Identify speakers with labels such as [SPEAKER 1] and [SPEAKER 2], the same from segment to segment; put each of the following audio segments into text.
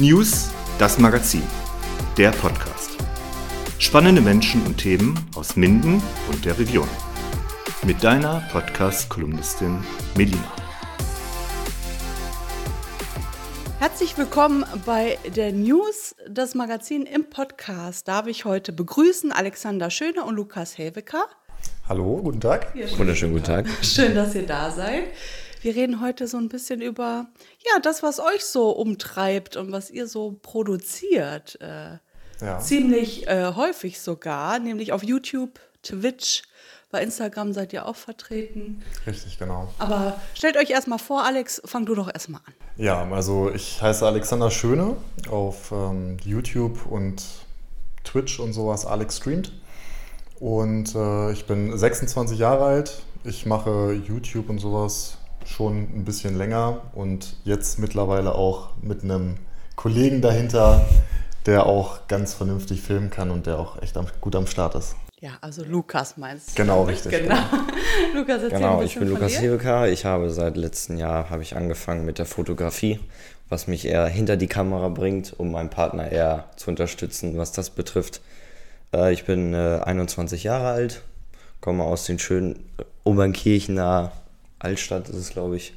[SPEAKER 1] News, das Magazin, der Podcast. Spannende Menschen und Themen aus Minden und der Region. Mit deiner Podcast-Kolumnistin Melina.
[SPEAKER 2] Herzlich willkommen bei der News, das Magazin im Podcast. Darf ich heute begrüßen Alexander Schöne und Lukas Helwecker.
[SPEAKER 3] Hallo, guten Tag.
[SPEAKER 4] Ja, Wunderschönen guten Tag.
[SPEAKER 2] Schön, dass ihr da seid. Wir reden heute so ein bisschen über ja, das, was euch so umtreibt und was ihr so produziert. Äh, ja. Ziemlich äh, häufig sogar, nämlich auf YouTube, Twitch, bei Instagram seid ihr auch vertreten.
[SPEAKER 3] Richtig, genau.
[SPEAKER 2] Aber stellt euch erstmal vor, Alex, fang du doch erstmal an.
[SPEAKER 3] Ja, also ich heiße Alexander Schöne auf ähm, YouTube und Twitch und sowas. Alex streamt. Und äh, ich bin 26 Jahre alt. Ich mache YouTube und sowas schon ein bisschen länger und jetzt mittlerweile auch mit einem Kollegen dahinter, der auch ganz vernünftig filmen kann und der auch echt am, gut am Start ist.
[SPEAKER 2] Ja, also Lukas meinst
[SPEAKER 3] du? Genau, richtig.
[SPEAKER 2] Genau. genau.
[SPEAKER 4] Lukas, erzähl genau, ein ich bin Lukas Heweka. Ich habe seit letztem Jahr habe ich angefangen mit der Fotografie, was mich eher hinter die Kamera bringt, um meinen Partner eher zu unterstützen, was das betrifft. Äh, ich bin äh, 21 Jahre alt, komme aus den schönen Obernkirchener Altstadt ist es, glaube ich.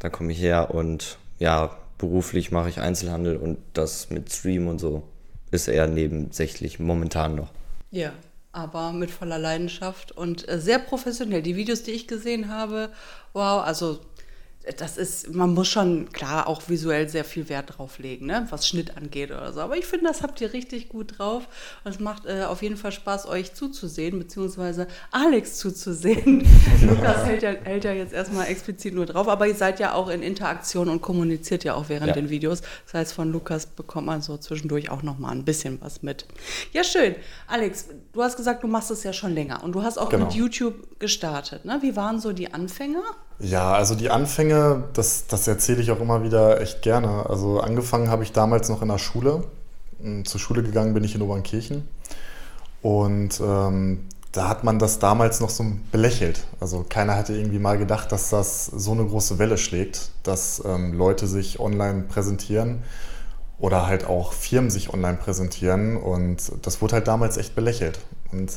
[SPEAKER 4] Da komme ich her und ja, beruflich mache ich Einzelhandel und das mit Stream und so ist eher nebensächlich momentan noch.
[SPEAKER 2] Ja, aber mit voller Leidenschaft und äh, sehr professionell. Die Videos, die ich gesehen habe, wow, also das ist, man muss schon klar auch visuell sehr viel Wert drauf legen, ne? was Schnitt angeht oder so. Aber ich finde, das habt ihr richtig gut drauf. Und es macht äh, auf jeden Fall Spaß, euch zuzusehen, beziehungsweise Alex zuzusehen. Lukas hält ja, hält ja jetzt erstmal explizit nur drauf, aber ihr seid ja auch in Interaktion und kommuniziert ja auch während ja. den Videos. Das heißt, von Lukas bekommt man so zwischendurch auch nochmal ein bisschen was mit. Ja, schön. Alex, du hast gesagt, du machst es ja schon länger und du hast auch genau. mit YouTube gestartet. Ne? Wie waren so die Anfänge?
[SPEAKER 3] Ja, also die Anfänge, das, das erzähle ich auch immer wieder echt gerne. Also angefangen habe ich damals noch in der Schule. Hm, zur Schule gegangen bin ich in Obernkirchen. Und ähm, da hat man das damals noch so belächelt. Also keiner hatte irgendwie mal gedacht, dass das so eine große Welle schlägt, dass ähm, Leute sich online präsentieren oder halt auch Firmen sich online präsentieren. Und das wurde halt damals echt belächelt. Und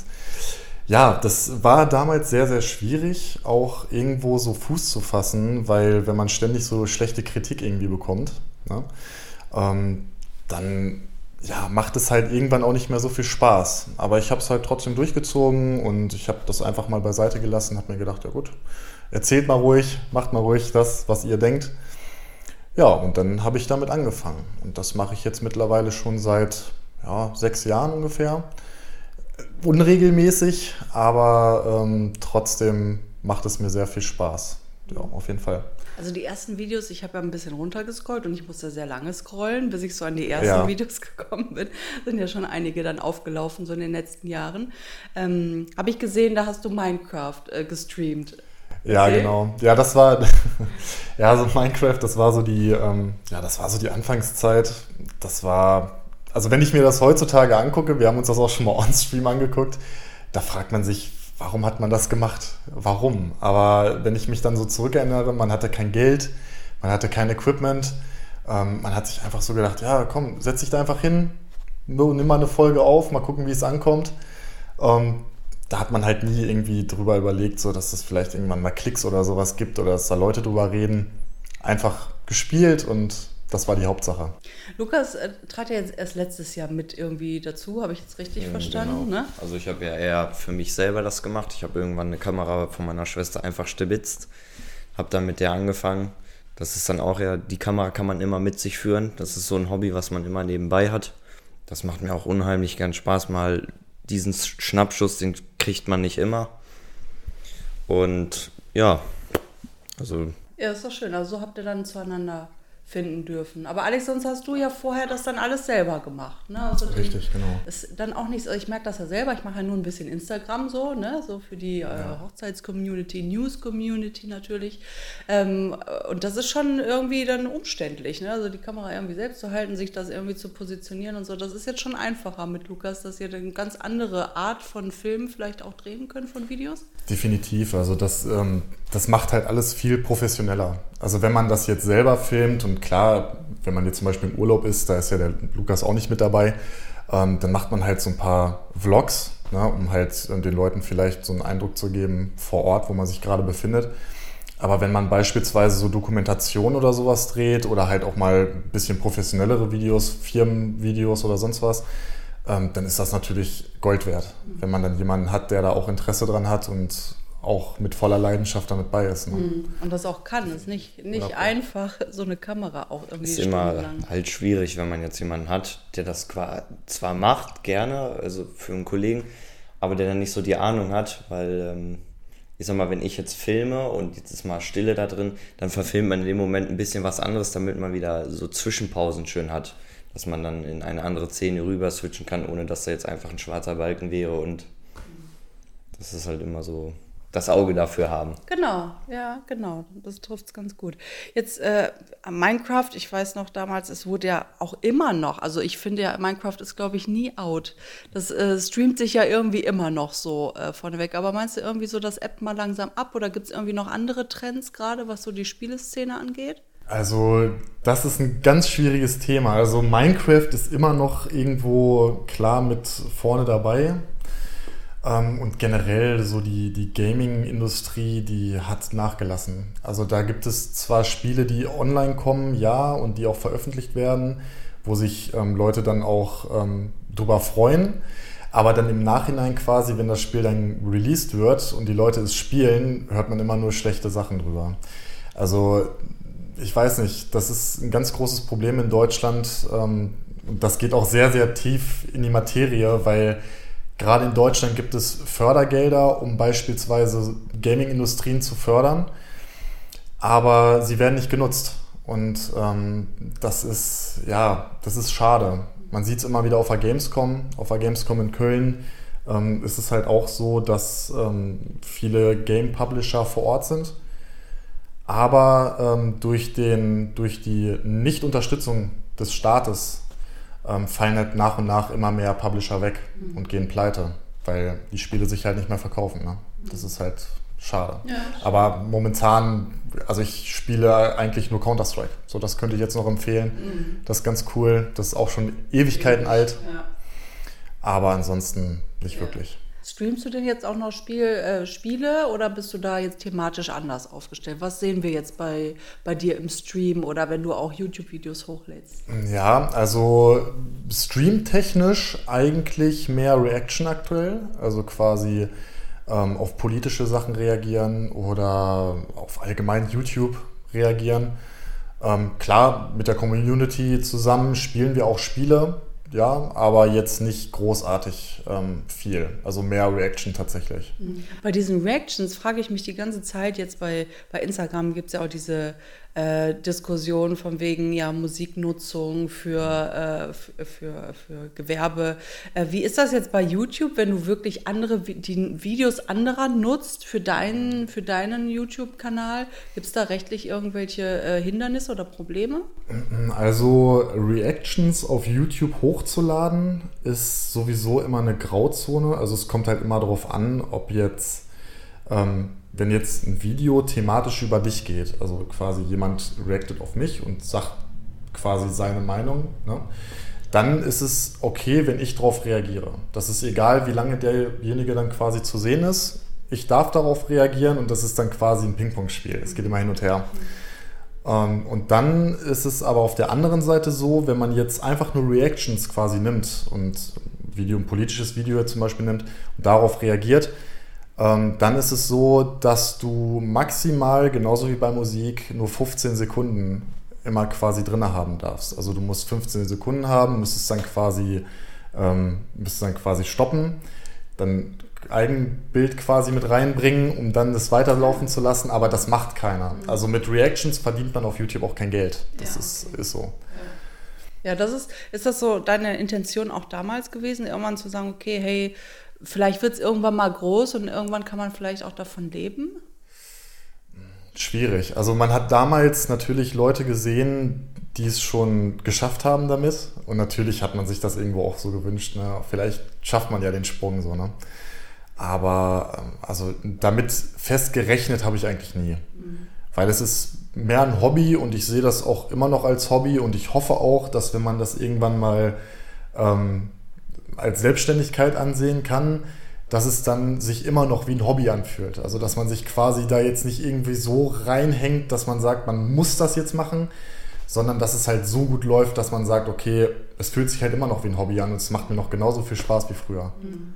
[SPEAKER 3] ja, das war damals sehr, sehr schwierig, auch irgendwo so Fuß zu fassen, weil wenn man ständig so schlechte Kritik irgendwie bekommt, ne, ähm, dann ja, macht es halt irgendwann auch nicht mehr so viel Spaß. Aber ich habe es halt trotzdem durchgezogen und ich habe das einfach mal beiseite gelassen, habe mir gedacht, ja gut, erzählt mal ruhig, macht mal ruhig das, was ihr denkt. Ja, und dann habe ich damit angefangen. Und das mache ich jetzt mittlerweile schon seit ja, sechs Jahren ungefähr unregelmäßig, aber ähm, trotzdem macht es mir sehr viel Spaß. Ja, auf jeden Fall.
[SPEAKER 2] Also die ersten Videos, ich habe ja ein bisschen runtergescrollt und ich musste sehr lange scrollen, bis ich so an die ersten ja. Videos gekommen bin. Sind ja schon einige dann aufgelaufen, so in den letzten Jahren. Ähm, habe ich gesehen, da hast du Minecraft äh, gestreamt.
[SPEAKER 3] Ja, okay. genau. Ja, das war, ja, so Minecraft, das war so die, ähm, ja, das war so die Anfangszeit. Das war also wenn ich mir das heutzutage angucke, wir haben uns das auch schon mal on-stream angeguckt, da fragt man sich, warum hat man das gemacht? Warum? Aber wenn ich mich dann so zurückerinnere, man hatte kein Geld, man hatte kein Equipment, ähm, man hat sich einfach so gedacht, ja komm, setz dich da einfach hin, nimm mal eine Folge auf, mal gucken, wie es ankommt. Ähm, da hat man halt nie irgendwie drüber überlegt, so dass es vielleicht irgendwann mal Klicks oder sowas gibt oder dass da Leute drüber reden. Einfach gespielt und das war die Hauptsache.
[SPEAKER 2] Lukas äh, trat ja jetzt erst letztes Jahr mit irgendwie dazu, habe ich jetzt richtig ja, verstanden? Genau. Ne?
[SPEAKER 4] Also ich habe ja eher für mich selber das gemacht. Ich habe irgendwann eine Kamera von meiner Schwester einfach stibitzt, habe dann mit der angefangen. Das ist dann auch ja, die Kamera kann man immer mit sich führen. Das ist so ein Hobby, was man immer nebenbei hat. Das macht mir auch unheimlich gern Spaß. Mal diesen Schnappschuss, den kriegt man nicht immer. Und ja, also.
[SPEAKER 2] Ja, ist doch schön. Also so habt ihr dann zueinander finden dürfen. Aber Alex, sonst hast du ja vorher das dann alles selber gemacht. Ne?
[SPEAKER 3] Also Richtig, genau.
[SPEAKER 2] Ist dann auch nichts, ich merke das ja selber, ich mache ja nur ein bisschen Instagram so, ne? so für die äh, Hochzeits-Community, News-Community natürlich. Ähm, und das ist schon irgendwie dann umständlich, ne? also die Kamera irgendwie selbst zu halten, sich das irgendwie zu positionieren und so. Das ist jetzt schon einfacher mit Lukas, dass ihr eine ganz andere Art von Film vielleicht auch drehen könnt von Videos.
[SPEAKER 3] Definitiv, also das, ähm, das macht halt alles viel professioneller. Also wenn man das jetzt selber filmt und klar, wenn man jetzt zum Beispiel im Urlaub ist, da ist ja der Lukas auch nicht mit dabei, ähm, dann macht man halt so ein paar Vlogs, ne, um halt den Leuten vielleicht so einen Eindruck zu geben vor Ort, wo man sich gerade befindet. Aber wenn man beispielsweise so Dokumentation oder sowas dreht oder halt auch mal ein bisschen professionellere Videos, Firmenvideos oder sonst was, ähm, dann ist das natürlich Gold wert, wenn man dann jemanden hat, der da auch Interesse dran hat und auch mit voller Leidenschaft damit bei ist. Ne?
[SPEAKER 2] Mhm. Und das auch kann. Es ist nicht, nicht ja. einfach, so eine Kamera auch irgendwie
[SPEAKER 4] Ist immer halt schwierig, wenn man jetzt jemanden hat, der das zwar macht, gerne, also für einen Kollegen, aber der dann nicht so die Ahnung hat, weil ähm, ich sag mal, wenn ich jetzt filme und jetzt ist mal Stille da drin, dann verfilmt man in dem Moment ein bisschen was anderes, damit man wieder so Zwischenpausen schön hat. Dass man dann in eine andere Szene rüber switchen kann, ohne dass da jetzt einfach ein schwarzer Balken wäre und das ist halt immer so das Auge dafür haben.
[SPEAKER 2] Genau, ja, genau. Das trifft es ganz gut. Jetzt äh, Minecraft, ich weiß noch damals, es wurde ja auch immer noch, also ich finde ja, Minecraft ist, glaube ich, nie out. Das äh, streamt sich ja irgendwie immer noch so äh, vorneweg. Aber meinst du irgendwie so, das App mal langsam ab oder gibt es irgendwie noch andere Trends gerade, was so die Spieleszene angeht?
[SPEAKER 3] Also, das ist ein ganz schwieriges Thema. Also, Minecraft ist immer noch irgendwo klar mit vorne dabei. Ähm, und generell so die, die Gaming-Industrie, die hat nachgelassen. Also da gibt es zwar Spiele, die online kommen, ja, und die auch veröffentlicht werden, wo sich ähm, Leute dann auch ähm, drüber freuen. Aber dann im Nachhinein quasi, wenn das Spiel dann released wird und die Leute es spielen, hört man immer nur schlechte Sachen drüber. Also ich weiß nicht, das ist ein ganz großes Problem in Deutschland. Ähm, das geht auch sehr, sehr tief in die Materie, weil Gerade in Deutschland gibt es Fördergelder, um beispielsweise Gaming-Industrien zu fördern, aber sie werden nicht genutzt. Und ähm, das ist, ja, das ist schade. Man sieht es immer wieder auf der Gamescom, auf der Gamescom in Köln ähm, ist es halt auch so, dass ähm, viele Game-Publisher vor Ort sind. Aber ähm, durch, den, durch die Nicht-Unterstützung des Staates ähm, fallen halt nach und nach immer mehr Publisher weg mhm. und gehen pleite, weil die Spiele sich halt nicht mehr verkaufen. Ne? Das ist halt schade. Ja. Aber momentan, also ich spiele eigentlich nur Counter-Strike. So, das könnte ich jetzt noch empfehlen. Mhm. Das ist ganz cool. Das ist auch schon Ewigkeiten Ewig. alt. Ja. Aber ansonsten nicht ja. wirklich.
[SPEAKER 2] Streamst du denn jetzt auch noch Spiel, äh, Spiele oder bist du da jetzt thematisch anders aufgestellt? Was sehen wir jetzt bei, bei dir im Stream oder wenn du auch YouTube-Videos hochlädst?
[SPEAKER 3] Ja, also streamtechnisch eigentlich mehr Reaction aktuell, also quasi ähm, auf politische Sachen reagieren oder auf allgemein YouTube reagieren. Ähm, klar, mit der Community zusammen spielen wir auch Spiele, ja, aber jetzt nicht großartig ähm, viel. Also mehr Reaction tatsächlich.
[SPEAKER 2] Bei diesen Reactions frage ich mich die ganze Zeit, jetzt bei, bei Instagram gibt es ja auch diese äh, Diskussion von wegen ja Musiknutzung für, äh, für, für Gewerbe. Äh, wie ist das jetzt bei YouTube, wenn du wirklich andere die Videos anderer nutzt für deinen, für deinen YouTube-Kanal? Gibt es da rechtlich irgendwelche äh, Hindernisse oder Probleme?
[SPEAKER 3] Also Reactions auf YouTube hochzuladen ist sowieso immer eine Grauzone. Also es kommt halt immer darauf an, ob jetzt ähm, wenn jetzt ein Video thematisch über dich geht, also quasi jemand reactet auf mich und sagt quasi seine Meinung, ne, dann ist es okay, wenn ich darauf reagiere. Das ist egal, wie lange derjenige dann quasi zu sehen ist. Ich darf darauf reagieren und das ist dann quasi ein Ping-Pong-Spiel. Es geht immer hin und her. Ähm, und dann ist es aber auf der anderen Seite so, wenn man jetzt einfach nur Reactions quasi nimmt und Video, ein politisches Video zum Beispiel nimmt und darauf reagiert, ähm, dann ist es so, dass du maximal, genauso wie bei Musik, nur 15 Sekunden immer quasi drin haben darfst. Also du musst 15 Sekunden haben, müsstest dann quasi, ähm, müsstest dann quasi stoppen, dann Eigenbild quasi mit reinbringen, um dann das weiterlaufen zu lassen, aber das macht keiner. Mhm. Also mit Reactions verdient man auf YouTube auch kein Geld. Das ja. ist, ist so.
[SPEAKER 2] Ja, das ist, ist das so deine Intention auch damals gewesen, irgendwann zu sagen, okay, hey, vielleicht wird es irgendwann mal groß und irgendwann kann man vielleicht auch davon leben?
[SPEAKER 3] Schwierig. Also man hat damals natürlich Leute gesehen, die es schon geschafft haben damit. Und natürlich hat man sich das irgendwo auch so gewünscht. Ne? Vielleicht schafft man ja den Sprung so. Ne? Aber ähm, also damit festgerechnet habe ich eigentlich nie. Mhm. Weil es ist mehr ein Hobby und ich sehe das auch immer noch als Hobby und ich hoffe auch, dass wenn man das irgendwann mal ähm, als Selbstständigkeit ansehen kann, dass es dann sich immer noch wie ein Hobby anfühlt. Also dass man sich quasi da jetzt nicht irgendwie so reinhängt, dass man sagt, man muss das jetzt machen, sondern dass es halt so gut läuft, dass man sagt, okay, es fühlt sich halt immer noch wie ein Hobby an und es macht mir noch genauso viel Spaß wie früher.
[SPEAKER 2] Mhm.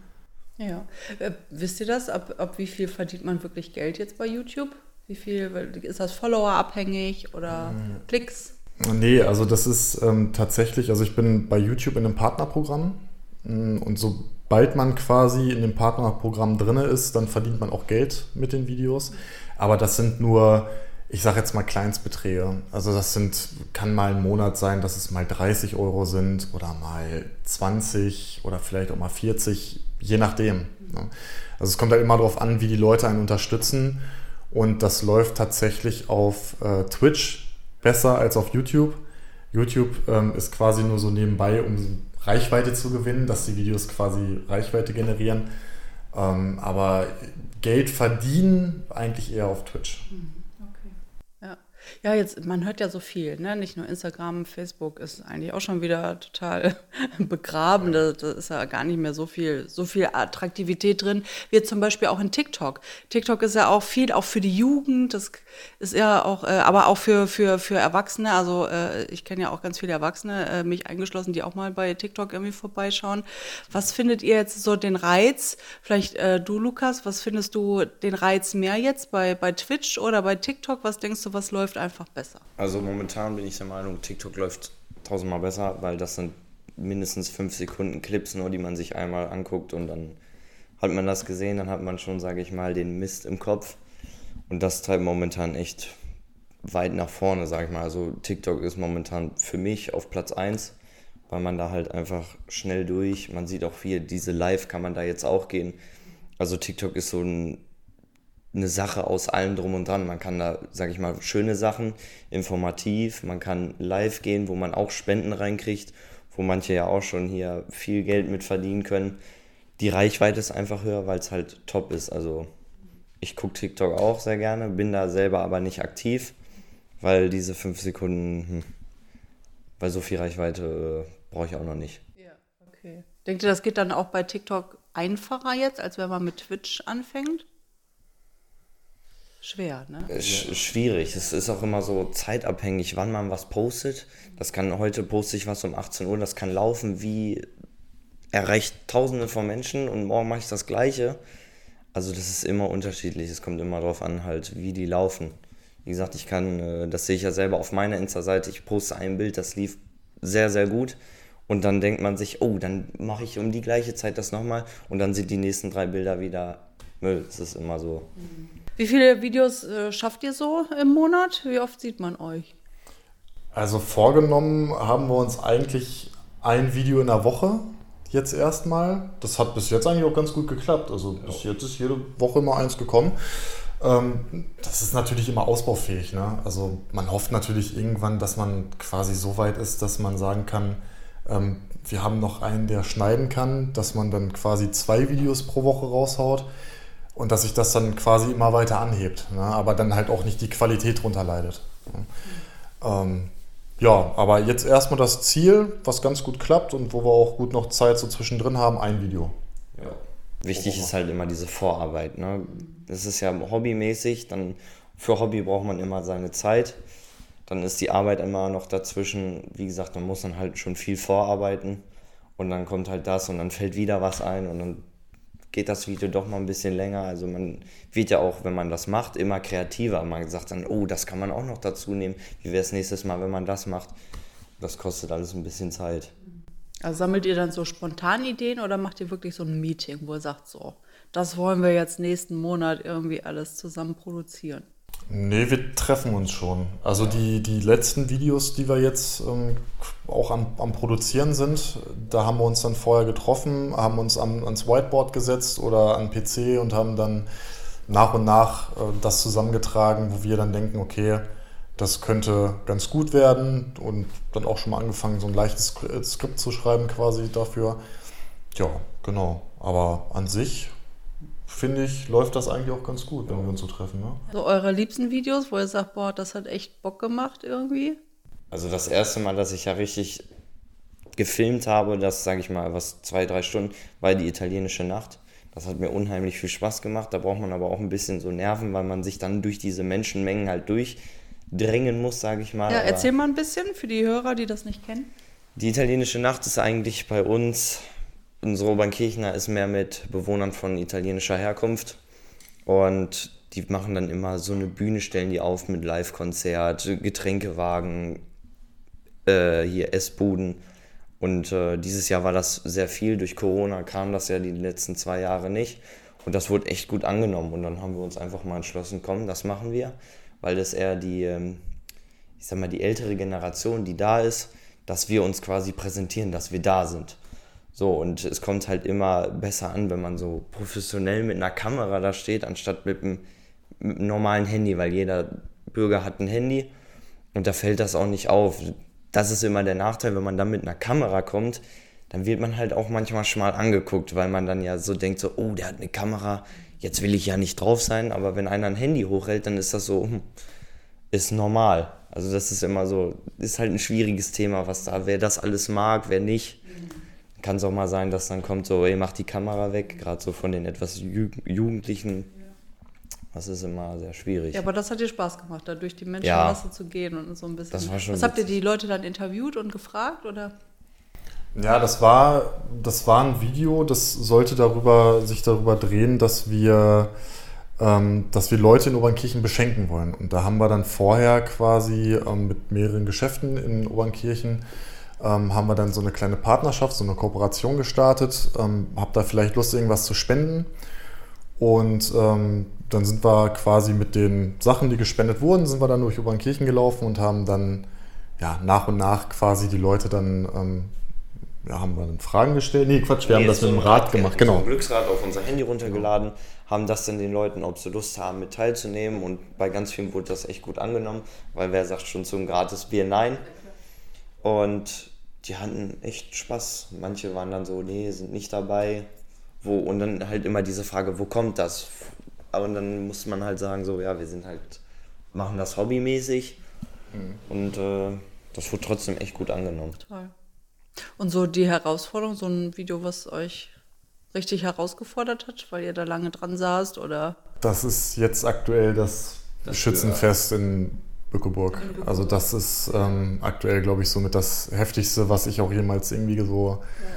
[SPEAKER 2] Ja. Äh, wisst ihr das? Ab, ab wie viel verdient man wirklich Geld jetzt bei YouTube? Wie viel ist das Follower abhängig oder mhm. Klicks?
[SPEAKER 3] Nee, also das ist ähm, tatsächlich, also ich bin bei YouTube in einem Partnerprogramm mm, und sobald man quasi in dem Partnerprogramm drin ist, dann verdient man auch Geld mit den Videos. Aber das sind nur, ich sage jetzt mal Kleinstbeträge. Also das sind, kann mal ein Monat sein, dass es mal 30 Euro sind oder mal 20 oder vielleicht auch mal 40, je nachdem. Ne? Also es kommt halt immer darauf an, wie die Leute einen unterstützen. Und das läuft tatsächlich auf äh, Twitch besser als auf YouTube. YouTube ähm, ist quasi nur so nebenbei, um Reichweite zu gewinnen, dass die Videos quasi Reichweite generieren. Ähm, aber Geld verdienen eigentlich eher auf Twitch. Mhm.
[SPEAKER 2] Ja, jetzt, man hört ja so viel, ne? Nicht nur Instagram, Facebook ist eigentlich auch schon wieder total begraben. Da, da, ist ja gar nicht mehr so viel, so viel Attraktivität drin. Wie zum Beispiel auch in TikTok. TikTok ist ja auch viel, auch für die Jugend, das ist ja auch, äh, aber auch für, für, für Erwachsene. Also äh, ich kenne ja auch ganz viele Erwachsene, äh, mich eingeschlossen, die auch mal bei TikTok irgendwie vorbeischauen. Was findet ihr jetzt so den Reiz? Vielleicht äh, du, Lukas, was findest du den Reiz mehr jetzt bei, bei Twitch oder bei TikTok? Was denkst du, was läuft läuft einfach besser.
[SPEAKER 4] Also momentan bin ich der Meinung, TikTok läuft tausendmal besser, weil das sind mindestens fünf Sekunden Clips nur, die man sich einmal anguckt und dann hat man das gesehen, dann hat man schon, sage ich mal, den Mist im Kopf. Und das treibt momentan echt weit nach vorne, sage ich mal. Also TikTok ist momentan für mich auf Platz 1, weil man da halt einfach schnell durch, man sieht auch viel, diese Live kann man da jetzt auch gehen. Also TikTok ist so ein eine Sache aus allem drum und dran. Man kann da, sage ich mal, schöne Sachen, informativ, man kann live gehen, wo man auch Spenden reinkriegt, wo manche ja auch schon hier viel Geld mit verdienen können. Die Reichweite ist einfach höher, weil es halt top ist. Also ich gucke TikTok auch sehr gerne, bin da selber aber nicht aktiv, weil diese fünf Sekunden, hm, weil so viel Reichweite äh, brauche ich auch noch nicht.
[SPEAKER 2] Ja, okay. Denkt ihr, das geht dann auch bei TikTok einfacher jetzt, als wenn man mit Twitch anfängt? Schwer, ne?
[SPEAKER 4] Sch schwierig. Es ist auch immer so zeitabhängig, wann man was postet. Das kann heute poste ich was um 18 Uhr, das kann laufen wie erreicht tausende von Menschen und morgen mache ich das gleiche. Also das ist immer unterschiedlich. Es kommt immer darauf an, halt, wie die laufen. Wie gesagt, ich kann, äh, das sehe ich ja selber auf meiner Insta-Seite, ich poste ein Bild, das lief sehr, sehr gut. Und dann denkt man sich, oh, dann mache ich um die gleiche Zeit das nochmal und dann sind die nächsten drei Bilder wieder Müll. Das ist immer so.
[SPEAKER 2] Mhm. Wie viele Videos äh, schafft ihr so im Monat? Wie oft sieht man euch?
[SPEAKER 3] Also vorgenommen haben wir uns eigentlich ein Video in der Woche jetzt erstmal. Das hat bis jetzt eigentlich auch ganz gut geklappt. Also bis jetzt ist jede Woche immer eins gekommen. Ähm, das ist natürlich immer ausbaufähig. Ne? Also man hofft natürlich irgendwann, dass man quasi so weit ist, dass man sagen kann, ähm, wir haben noch einen, der schneiden kann, dass man dann quasi zwei Videos pro Woche raushaut und dass sich das dann quasi immer weiter anhebt, ne? aber dann halt auch nicht die Qualität drunter leidet. Ähm, ja, aber jetzt erstmal das Ziel, was ganz gut klappt und wo wir auch gut noch Zeit so zwischendrin haben, ein Video.
[SPEAKER 4] Ja. Wichtig ist halt immer diese Vorarbeit. Ne? Das ist ja hobbymäßig, dann für Hobby braucht man immer seine Zeit. Dann ist die Arbeit immer noch dazwischen. Wie gesagt, man muss dann halt schon viel vorarbeiten und dann kommt halt das und dann fällt wieder was ein und dann geht das Video doch mal ein bisschen länger. Also man wird ja auch, wenn man das macht, immer kreativer. Man sagt dann, oh, das kann man auch noch dazu nehmen. Wie wäre es nächstes Mal, wenn man das macht? Das kostet alles ein bisschen Zeit.
[SPEAKER 2] Also sammelt ihr dann so spontan Ideen oder macht ihr wirklich so ein Meeting, wo ihr sagt, so, das wollen wir jetzt nächsten Monat irgendwie alles zusammen produzieren?
[SPEAKER 3] Nee, wir treffen uns schon. Also die, die letzten Videos, die wir jetzt ähm, auch am, am Produzieren sind, da haben wir uns dann vorher getroffen, haben uns am, ans Whiteboard gesetzt oder an PC und haben dann nach und nach äh, das zusammengetragen, wo wir dann denken, okay, das könnte ganz gut werden und dann auch schon mal angefangen, so ein leichtes Skript zu schreiben quasi dafür. Ja, genau. Aber an sich finde ich, läuft das eigentlich auch ganz gut, wenn wir uns so treffen. Ne?
[SPEAKER 2] So eure liebsten Videos, wo ihr sagt, boah, das hat echt Bock gemacht irgendwie?
[SPEAKER 4] Also das erste Mal, dass ich ja richtig gefilmt habe, das sage ich mal, was zwei, drei Stunden, war die italienische Nacht. Das hat mir unheimlich viel Spaß gemacht. Da braucht man aber auch ein bisschen so Nerven, weil man sich dann durch diese Menschenmengen halt durchdrängen muss, sage ich mal.
[SPEAKER 2] Ja, erzähl mal ein bisschen für die Hörer, die das nicht kennen.
[SPEAKER 4] Die italienische Nacht ist eigentlich bei uns, unsere Obernkirchner ist mehr mit Bewohnern von italienischer Herkunft. Und die machen dann immer so eine Bühne, stellen die auf mit Live-Konzert, Getränkewagen, äh, hier Essbuden. Und äh, dieses Jahr war das sehr viel. Durch Corona kam das ja die letzten zwei Jahre nicht. Und das wurde echt gut angenommen. Und dann haben wir uns einfach mal entschlossen, komm, das machen wir. Weil das eher die, ähm, ich sag mal, die ältere Generation, die da ist, dass wir uns quasi präsentieren, dass wir da sind. So, und es kommt halt immer besser an, wenn man so professionell mit einer Kamera da steht, anstatt mit einem, mit einem normalen Handy, weil jeder Bürger hat ein Handy und da fällt das auch nicht auf das ist immer der Nachteil, wenn man dann mit einer Kamera kommt, dann wird man halt auch manchmal schmal angeguckt, weil man dann ja so denkt, so, oh, der hat eine Kamera, jetzt will ich ja nicht drauf sein, aber wenn einer ein Handy hochhält, dann ist das so, hm, ist normal. Also das ist immer so, ist halt ein schwieriges Thema, was da, wer das alles mag, wer nicht. Kann es auch mal sein, dass dann kommt so, ey, mach die Kamera weg, gerade so von den etwas Jugendlichen das ist immer sehr schwierig.
[SPEAKER 2] Ja, aber das hat dir Spaß gemacht, da durch die Menschenmasse ja, zu gehen und so ein bisschen. Das war schon Was habt ihr die Leute dann interviewt und gefragt oder?
[SPEAKER 3] Ja, das war, das war ein Video, das sollte darüber, sich darüber drehen, dass wir, ähm, dass wir Leute in Obernkirchen beschenken wollen. Und da haben wir dann vorher quasi ähm, mit mehreren Geschäften in Obernkirchen ähm, haben wir dann so eine kleine Partnerschaft, so eine Kooperation gestartet. Ähm, hab da vielleicht Lust, irgendwas zu spenden. Und ähm, dann sind wir quasi mit den Sachen, die gespendet wurden, sind wir dann durch Obernkirchen gelaufen und haben dann ja, nach und nach quasi die Leute dann, ähm, ja, haben wir dann Fragen gestellt. Nee, Quatsch, wir nee, haben das mit dem Rad gemacht,
[SPEAKER 4] genau. ein Glücksrad auf unser Handy runtergeladen, haben das dann den Leuten, ob sie Lust haben, mit teilzunehmen und bei ganz vielen wurde das echt gut angenommen, weil wer sagt schon zum gratis Bier nein? Und die hatten echt Spaß. Manche waren dann so, nee, sind nicht dabei. Wo, und dann halt immer diese Frage, wo kommt das? Aber dann muss man halt sagen, so, ja, wir sind halt, machen das hobbymäßig. Mhm. Und äh, das wurde trotzdem echt gut angenommen. Toll.
[SPEAKER 2] Und so die Herausforderung, so ein Video, was euch richtig herausgefordert hat, weil ihr da lange dran saßt oder?
[SPEAKER 3] Das ist jetzt aktuell das, das Schützenfest in Bückeburg. Also das ist ähm, aktuell, glaube ich, somit das Heftigste, was ich auch jemals irgendwie so ja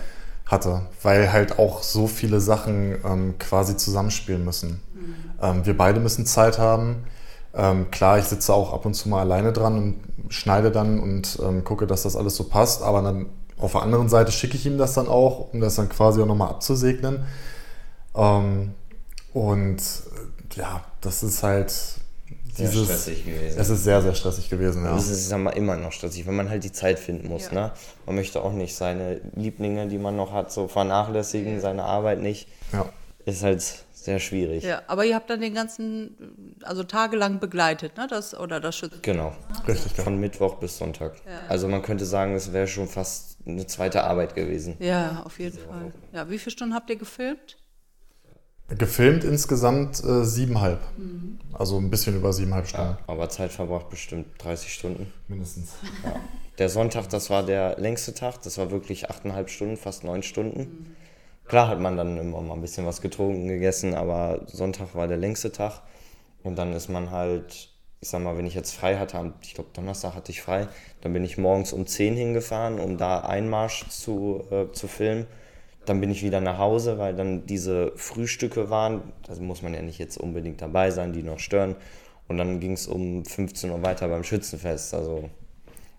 [SPEAKER 3] hatte, weil halt auch so viele Sachen ähm, quasi zusammenspielen müssen. Mhm. Ähm, wir beide müssen Zeit haben. Ähm, klar, ich sitze auch ab und zu mal alleine dran und schneide dann und ähm, gucke, dass das alles so passt, aber dann auf der anderen Seite schicke ich ihm das dann auch, um das dann quasi auch nochmal abzusegnen. Ähm, und äh, ja, das ist halt
[SPEAKER 4] sehr dieses, stressig gewesen.
[SPEAKER 3] Es ist sehr, sehr stressig gewesen, ja.
[SPEAKER 4] Es ist sag immer noch stressig, wenn man halt die Zeit finden muss. Ja. Ne? Man möchte auch nicht seine Lieblinge, die man noch hat, so vernachlässigen, seine Arbeit nicht. Ja. Ist halt sehr schwierig.
[SPEAKER 2] Ja, aber ihr habt dann den ganzen, also tagelang begleitet, ne? Das, oder das Schützen.
[SPEAKER 4] Genau. Richtig, genau. Von Mittwoch bis Sonntag. Ja. Also man könnte sagen, es wäre schon fast eine zweite Arbeit gewesen.
[SPEAKER 2] Ja, auf jeden. Fall. Ja, wie viele Stunden habt ihr gefilmt?
[SPEAKER 3] Gefilmt insgesamt äh, siebeneinhalb. Mhm. Also ein bisschen über siebeneinhalb Stunden. Ja,
[SPEAKER 4] aber Zeit verbracht bestimmt 30 Stunden.
[SPEAKER 3] Mindestens.
[SPEAKER 4] Ja. Der Sonntag, das war der längste Tag. Das war wirklich achteinhalb Stunden, fast neun Stunden. Mhm. Klar hat man dann immer mal ein bisschen was getrunken, gegessen, aber Sonntag war der längste Tag. Und dann ist man halt, ich sag mal, wenn ich jetzt frei hatte, ich glaube Donnerstag hatte ich frei, dann bin ich morgens um 10 hingefahren, um da Einmarsch zu, äh, zu filmen dann bin ich wieder nach Hause, weil dann diese Frühstücke waren. Da muss man ja nicht jetzt unbedingt dabei sein, die noch stören. Und dann ging es um 15 Uhr weiter beim Schützenfest. Also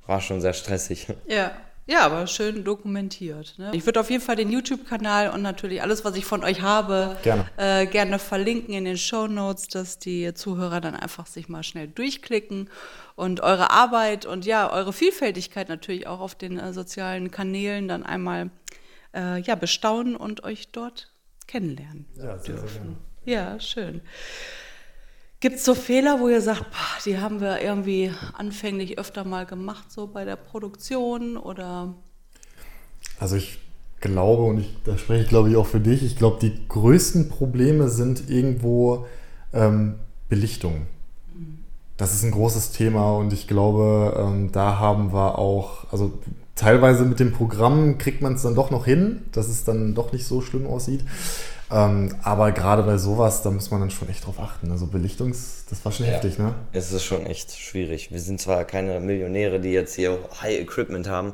[SPEAKER 4] war schon sehr stressig.
[SPEAKER 2] Ja. Ja, aber schön dokumentiert. Ne? Ich würde auf jeden Fall den YouTube-Kanal und natürlich alles, was ich von euch habe, gerne, äh, gerne verlinken in den Show Notes, dass die Zuhörer dann einfach sich mal schnell durchklicken und eure Arbeit und ja, eure Vielfältigkeit natürlich auch auf den äh, sozialen Kanälen dann einmal äh, ja, bestaunen und euch dort kennenlernen ja, dürfen. Ja, schön. Gibt es so Fehler, wo ihr sagt, boah, die haben wir irgendwie anfänglich öfter mal gemacht, so bei der Produktion oder?
[SPEAKER 3] Also ich glaube, und ich, da spreche ich glaube ich auch für dich, ich glaube, die größten Probleme sind irgendwo ähm, Belichtung. Das ist ein großes Thema und ich glaube, ähm, da haben wir auch, also teilweise mit dem Programm kriegt man es dann doch noch hin, dass es dann doch nicht so schlimm aussieht. Ähm, aber gerade bei sowas, da muss man dann schon echt drauf achten. Also Belichtungs, das war schon ja, heftig, ne?
[SPEAKER 4] Es ist schon echt schwierig. Wir sind zwar keine Millionäre, die jetzt hier High Equipment haben,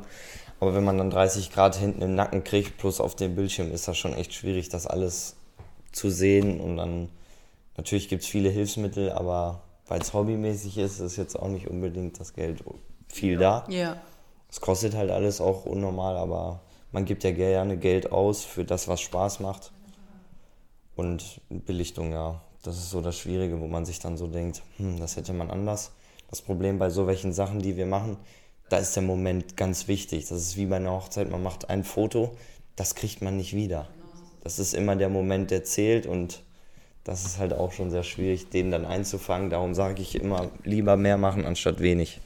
[SPEAKER 4] aber wenn man dann 30 Grad hinten im Nacken kriegt, plus auf dem Bildschirm, ist das schon echt schwierig, das alles zu sehen. Und dann, natürlich gibt es viele Hilfsmittel, aber weil es hobbymäßig ist, ist jetzt auch nicht unbedingt das Geld viel da.
[SPEAKER 2] Ja.
[SPEAKER 4] Es kostet halt alles auch unnormal, aber man gibt ja gerne Geld aus für das, was Spaß macht. Und Belichtung, ja, das ist so das Schwierige, wo man sich dann so denkt, hm, das hätte man anders. Das Problem bei so welchen Sachen, die wir machen, da ist der Moment ganz wichtig. Das ist wie bei einer Hochzeit, man macht ein Foto, das kriegt man nicht wieder. Das ist immer der Moment, der zählt und das ist halt auch schon sehr schwierig, den dann einzufangen. Darum sage ich immer, lieber mehr machen anstatt wenig.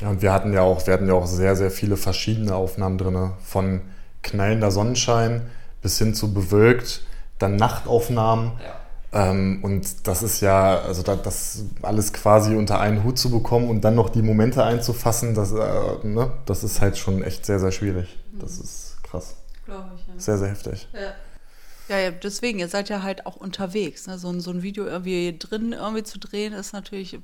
[SPEAKER 3] Ja, und wir hatten ja auch, wir hatten ja auch sehr, sehr viele verschiedene Aufnahmen drin. Von knallender Sonnenschein bis hin zu bewölkt, dann Nachtaufnahmen. Ja. Ähm, und das ist ja, also da, das alles quasi unter einen Hut zu bekommen und dann noch die Momente einzufassen, das, äh, ne, das ist halt schon echt sehr, sehr schwierig. Das mhm. ist krass. Glaube ich, ja. Sehr, sehr heftig.
[SPEAKER 2] Ja. Ja, ja, deswegen, ihr seid ja halt auch unterwegs. Ne? So, so ein Video irgendwie drin irgendwie zu drehen, ist natürlich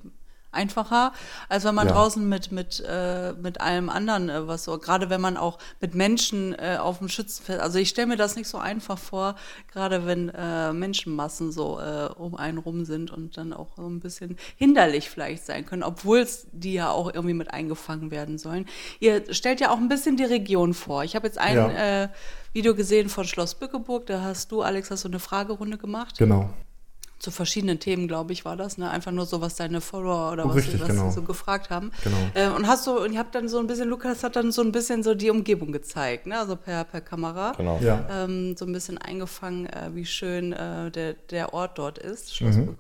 [SPEAKER 2] einfacher, als wenn man ja. draußen mit, mit, äh, mit allem anderen äh, was so, gerade wenn man auch mit Menschen äh, auf dem Schützenfest, also ich stelle mir das nicht so einfach vor, gerade wenn äh, Menschenmassen so äh, um einen rum sind und dann auch so ein bisschen hinderlich vielleicht sein können, obwohl die ja auch irgendwie mit eingefangen werden sollen. Ihr stellt ja auch ein bisschen die Region vor. Ich habe jetzt ein ja. Äh, Video gesehen von Schloss Bückeburg, da hast du, Alex, hast du eine Fragerunde gemacht.
[SPEAKER 3] Genau
[SPEAKER 2] zu verschiedenen Themen, glaube ich, war das, ne? Einfach nur so, was deine Follower oder
[SPEAKER 3] oh, was, richtig,
[SPEAKER 2] was
[SPEAKER 3] genau.
[SPEAKER 2] so gefragt haben.
[SPEAKER 3] Genau.
[SPEAKER 2] Äh, und hast du, und ihr habt dann so ein bisschen, Lukas hat dann so ein bisschen so die Umgebung gezeigt, ne? Also per, per Kamera.
[SPEAKER 4] Genau.
[SPEAKER 3] Ja.
[SPEAKER 2] Ähm, so ein bisschen eingefangen, äh, wie schön äh, der, der Ort dort ist, Schloss mhm.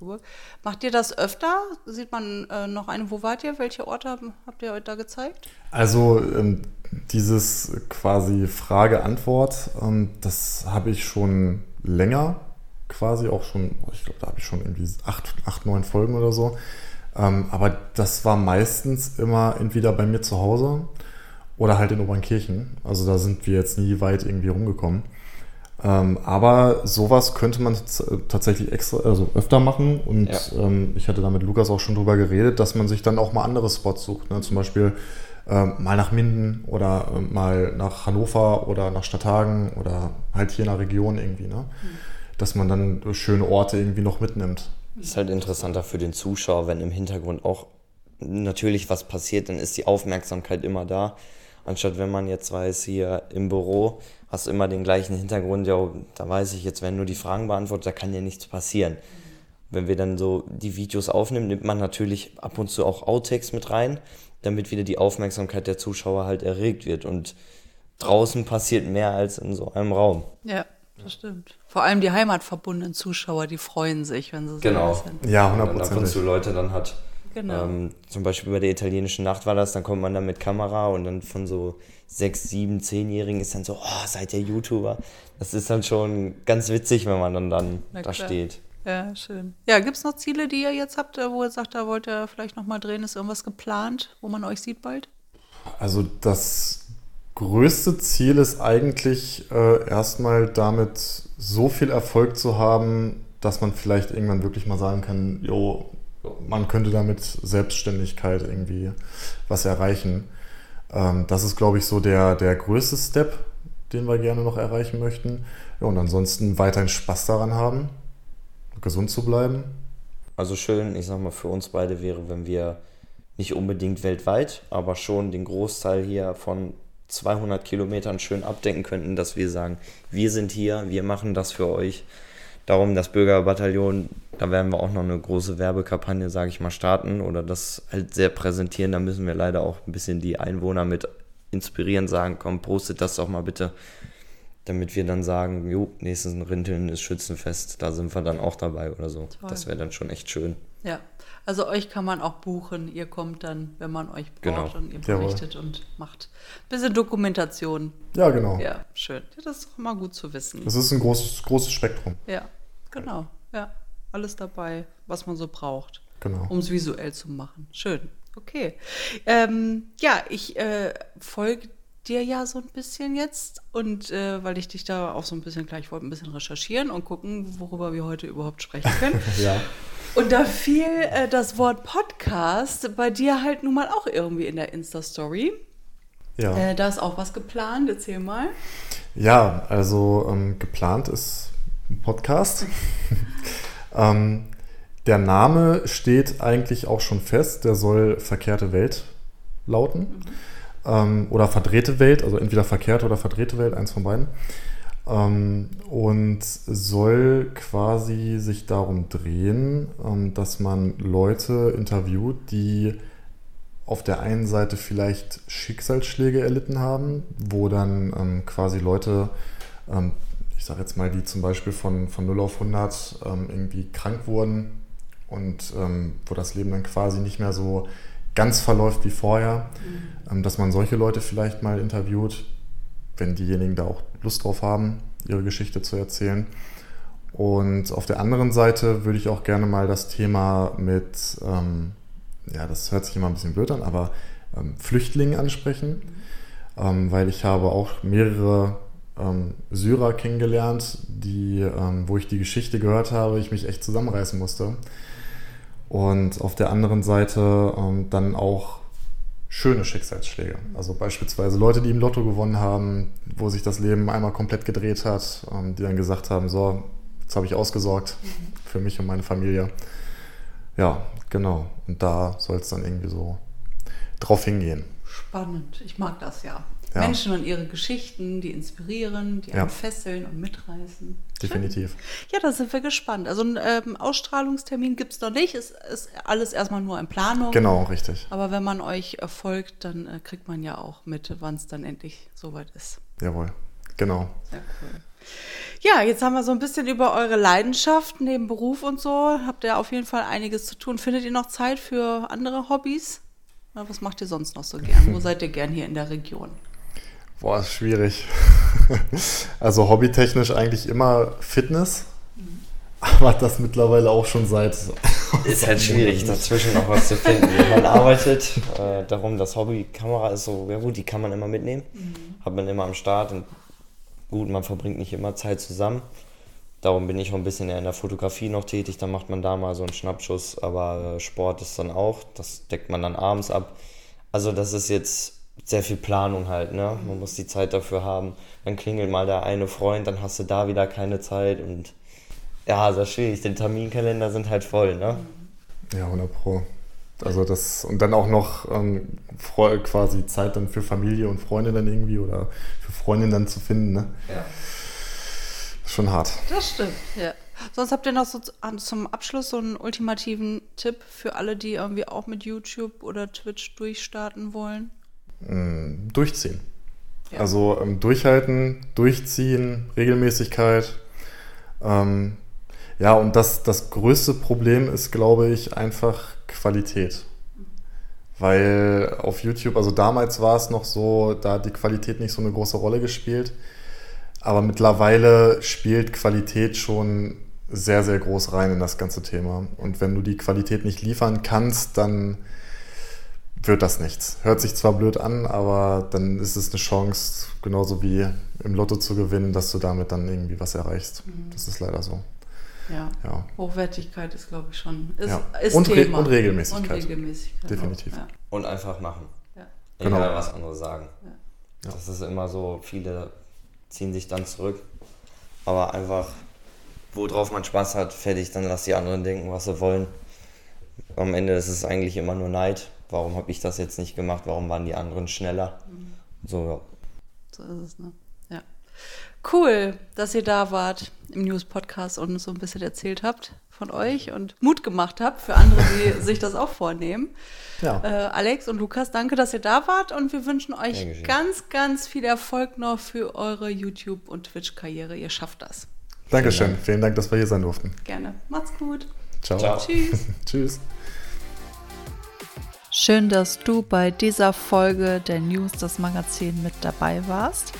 [SPEAKER 2] Macht ihr das öfter? Sieht man äh, noch eine, wo wart ihr? Welche Orte habt ihr euch da gezeigt?
[SPEAKER 3] Also ähm, dieses quasi Frage-Antwort, ähm, das habe ich schon länger quasi auch schon, ich glaube, da habe ich schon irgendwie acht, acht, neun Folgen oder so. Ähm, aber das war meistens immer entweder bei mir zu Hause oder halt in Obernkirchen. Also da sind wir jetzt nie weit irgendwie rumgekommen. Ähm, aber sowas könnte man tatsächlich extra, also öfter machen. Und ja. ähm, ich hatte da mit Lukas auch schon drüber geredet, dass man sich dann auch mal andere Spots sucht. Ne? Zum Beispiel ähm, mal nach Minden oder äh, mal nach Hannover oder nach Stadthagen oder halt hier in der Region irgendwie. Ne? Mhm dass man dann schöne Orte irgendwie noch mitnimmt.
[SPEAKER 4] Ist halt interessanter für den Zuschauer, wenn im Hintergrund auch natürlich was passiert, dann ist die Aufmerksamkeit immer da. Anstatt wenn man jetzt weiß, hier im Büro hast du immer den gleichen Hintergrund, ja, da weiß ich jetzt, wenn nur die Fragen beantwortet, da kann ja nichts passieren. Wenn wir dann so die Videos aufnehmen, nimmt man natürlich ab und zu auch Outtakes mit rein, damit wieder die Aufmerksamkeit der Zuschauer halt erregt wird. Und draußen passiert mehr als in so einem Raum.
[SPEAKER 2] Ja. Das stimmt. Vor allem die heimatverbundenen Zuschauer, die freuen sich, wenn sie so
[SPEAKER 4] genau.
[SPEAKER 3] sind. Ja, 100 Prozent.
[SPEAKER 4] Wenn man so Leute dann hat.
[SPEAKER 2] Genau.
[SPEAKER 4] Ähm, zum Beispiel bei der italienischen Nacht war das, dann kommt man dann mit Kamera und dann von so sechs, sieben, zehnjährigen ist dann so, oh, seid ihr YouTuber? Das ist dann schon ganz witzig, wenn man dann, dann da steht.
[SPEAKER 2] Ja, schön. Ja, gibt es noch Ziele, die ihr jetzt habt, wo ihr sagt, da wollt ihr vielleicht nochmal drehen? Ist irgendwas geplant, wo man euch sieht bald?
[SPEAKER 3] Also das größte Ziel ist eigentlich äh, erstmal damit so viel Erfolg zu haben, dass man vielleicht irgendwann wirklich mal sagen kann, jo, man könnte damit Selbstständigkeit irgendwie was erreichen. Ähm, das ist, glaube ich, so der, der größte Step, den wir gerne noch erreichen möchten. Ja, und ansonsten weiterhin Spaß daran haben, gesund zu bleiben.
[SPEAKER 4] Also schön, ich sag mal, für uns beide wäre, wenn wir nicht unbedingt weltweit, aber schon den Großteil hier von 200 Kilometern schön abdecken könnten, dass wir sagen, wir sind hier, wir machen das für euch. Darum das Bürgerbataillon, da werden wir auch noch eine große Werbekampagne, sage ich mal, starten oder das halt sehr präsentieren. Da müssen wir leider auch ein bisschen die Einwohner mit inspirieren, sagen, komm, postet das doch mal bitte, damit wir dann sagen, jo, nächstes Rinteln ist Schützenfest, da sind wir dann auch dabei oder so. Toll. Das wäre dann schon echt schön.
[SPEAKER 2] Ja, Also euch kann man auch buchen. Ihr kommt dann, wenn man euch braucht genau. und ihr berichtet Jawohl. und macht ein bisschen Dokumentation.
[SPEAKER 3] Ja, genau.
[SPEAKER 2] Ja, schön. Ja, das ist doch immer gut zu wissen.
[SPEAKER 3] Das ist ein großes, großes Spektrum.
[SPEAKER 2] Ja, genau. Ja, alles dabei, was man so braucht.
[SPEAKER 3] Genau.
[SPEAKER 2] Um es visuell zu machen. Schön. Okay. Ähm, ja, ich äh, folge dir ja so ein bisschen jetzt und äh, weil ich dich da auch so ein bisschen gleich wollte, ein bisschen recherchieren und gucken, worüber wir heute überhaupt sprechen können.
[SPEAKER 3] ja.
[SPEAKER 2] Und da fiel äh, das Wort Podcast bei dir halt nun mal auch irgendwie in der Insta-Story.
[SPEAKER 3] Ja.
[SPEAKER 2] Äh, da ist auch was geplant, erzähl mal.
[SPEAKER 3] Ja, also ähm, geplant ist ein Podcast. ähm, der Name steht eigentlich auch schon fest, der soll verkehrte Welt lauten. Mhm ähm, oder verdrehte Welt, also entweder verkehrte oder verdrehte Welt, eins von beiden. Ähm, und soll quasi sich darum drehen, ähm, dass man Leute interviewt, die auf der einen Seite vielleicht Schicksalsschläge erlitten haben, wo dann ähm, quasi Leute, ähm, ich sage jetzt mal, die zum Beispiel von, von 0 auf 100 ähm, irgendwie krank wurden und ähm, wo das Leben dann quasi nicht mehr so ganz verläuft wie vorher, mhm. dass man solche Leute vielleicht mal interviewt, wenn diejenigen da auch Lust drauf haben, ihre Geschichte zu erzählen. Und auf der anderen Seite würde ich auch gerne mal das Thema mit, ähm, ja, das hört sich immer ein bisschen blöd an, aber ähm, Flüchtlingen ansprechen, ähm, weil ich habe auch mehrere ähm, Syrer kennengelernt, die, ähm, wo ich die Geschichte gehört habe, ich mich echt zusammenreißen musste und auf der anderen Seite ähm, dann auch schöne Schicksalsschläge. Also beispielsweise Leute, die im Lotto gewonnen haben, wo sich das Leben einmal komplett gedreht hat, ähm, die dann gesagt haben, so, jetzt habe ich ausgesorgt für mich und meine Familie. Ja, genau. Und da soll es dann irgendwie so drauf hingehen.
[SPEAKER 2] Spannend. Ich mag das ja. Ja. Menschen und ihre Geschichten, die inspirieren, die ja. fesseln und mitreißen.
[SPEAKER 3] Definitiv.
[SPEAKER 2] Ja, da sind wir gespannt. Also einen ähm, Ausstrahlungstermin gibt es noch nicht. Es ist alles erstmal nur in Planung.
[SPEAKER 3] Genau, richtig.
[SPEAKER 2] Aber wenn man euch folgt, dann äh, kriegt man ja auch mit, wann es dann endlich soweit ist.
[SPEAKER 3] Jawohl, genau.
[SPEAKER 2] Sehr cool. Ja, jetzt haben wir so ein bisschen über eure Leidenschaft neben Beruf und so. Habt ihr auf jeden Fall einiges zu tun. Findet ihr noch Zeit für andere Hobbys? was macht ihr sonst noch so gern? Wo seid ihr gern hier in der Region?
[SPEAKER 3] Boah, ist schwierig. also hobbytechnisch eigentlich immer Fitness. Aber das mittlerweile auch schon seit.
[SPEAKER 4] Ist halt schwierig, dazwischen noch was zu finden. Man arbeitet äh, darum, das Hobbykamera ist so, ja gut, die kann man immer mitnehmen. Mhm. Hat man immer am Start und gut, man verbringt nicht immer Zeit zusammen. Darum bin ich auch ein bisschen eher in der Fotografie noch tätig. Da macht man da mal so einen Schnappschuss, aber äh, Sport ist dann auch. Das deckt man dann abends ab. Also, das ist jetzt sehr viel Planung halt, ne? Man muss die Zeit dafür haben. Dann klingelt mal der eine Freund, dann hast du da wieder keine Zeit und ja, sehr schwierig. Die Terminkalender sind halt voll, ne?
[SPEAKER 3] Ja, 100 Pro. Also das und dann auch noch ähm, quasi Zeit dann für Familie und Freunde dann irgendwie oder für Freundinnen dann zu finden, ne?
[SPEAKER 2] Ja.
[SPEAKER 3] Schon hart.
[SPEAKER 2] Das stimmt, ja. Sonst habt ihr noch so zum Abschluss so einen ultimativen Tipp für alle, die irgendwie auch mit YouTube oder Twitch durchstarten wollen?
[SPEAKER 3] Mm, durchziehen. Ja. Also ähm, durchhalten, durchziehen, Regelmäßigkeit. Ähm, ja, und das, das größte Problem ist, glaube ich, einfach Qualität. Weil auf YouTube, also damals war es noch so, da hat die Qualität nicht so eine große Rolle gespielt. Aber mittlerweile spielt Qualität schon sehr, sehr groß rein in das ganze Thema. Und wenn du die Qualität nicht liefern kannst, dann wird das nichts. Hört sich zwar blöd an, aber dann ist es eine Chance, genauso wie im Lotto zu gewinnen, dass du damit dann irgendwie was erreichst. Mhm. Das ist leider so.
[SPEAKER 2] Ja. ja. Hochwertigkeit ist, glaube ich, schon ist,
[SPEAKER 3] ja.
[SPEAKER 2] ist
[SPEAKER 3] und, Thema. Re und Regelmäßigkeit.
[SPEAKER 2] Und Regelmäßigkeit.
[SPEAKER 3] Definitiv.
[SPEAKER 4] Ja. Und einfach machen.
[SPEAKER 2] Ja.
[SPEAKER 4] Egal, genau. was andere sagen. Das ist immer so, viele ziehen sich dann zurück. Aber einfach, worauf man Spaß hat, fertig, dann lass die anderen denken, was sie wollen. Am Ende ist es eigentlich immer nur Neid warum habe ich das jetzt nicht gemacht, warum waren die anderen schneller. Mhm. So, ja.
[SPEAKER 2] So ist es, ne? Ja. Cool, dass ihr da wart im News-Podcast und so ein bisschen erzählt habt von euch und Mut gemacht habt für andere, die sich das auch vornehmen. Ja. Äh, Alex und Lukas, danke, dass ihr da wart und wir wünschen euch ganz, ganz viel Erfolg noch für eure YouTube- und Twitch-Karriere. Ihr schafft das.
[SPEAKER 3] Dankeschön. Vielen Dank, dass wir hier sein durften.
[SPEAKER 2] Gerne. Macht's gut.
[SPEAKER 3] Ciao. Ciao.
[SPEAKER 2] Tschüss.
[SPEAKER 3] Tschüss.
[SPEAKER 2] Schön, dass du bei dieser Folge der News das Magazin mit dabei warst.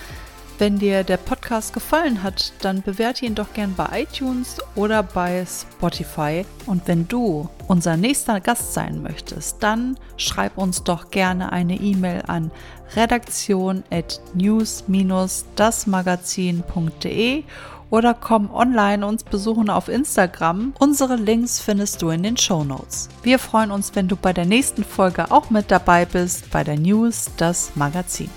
[SPEAKER 2] Wenn dir der Podcast gefallen hat, dann bewerte ihn doch gern bei iTunes oder bei Spotify. Und wenn du unser nächster Gast sein möchtest, dann schreib uns doch gerne eine E-Mail an redaktion@news-dasmagazin.de oder komm online uns besuchen auf Instagram. Unsere Links findest du in den Show Notes. Wir freuen uns, wenn du bei der nächsten Folge auch mit dabei bist bei der News das Magazin.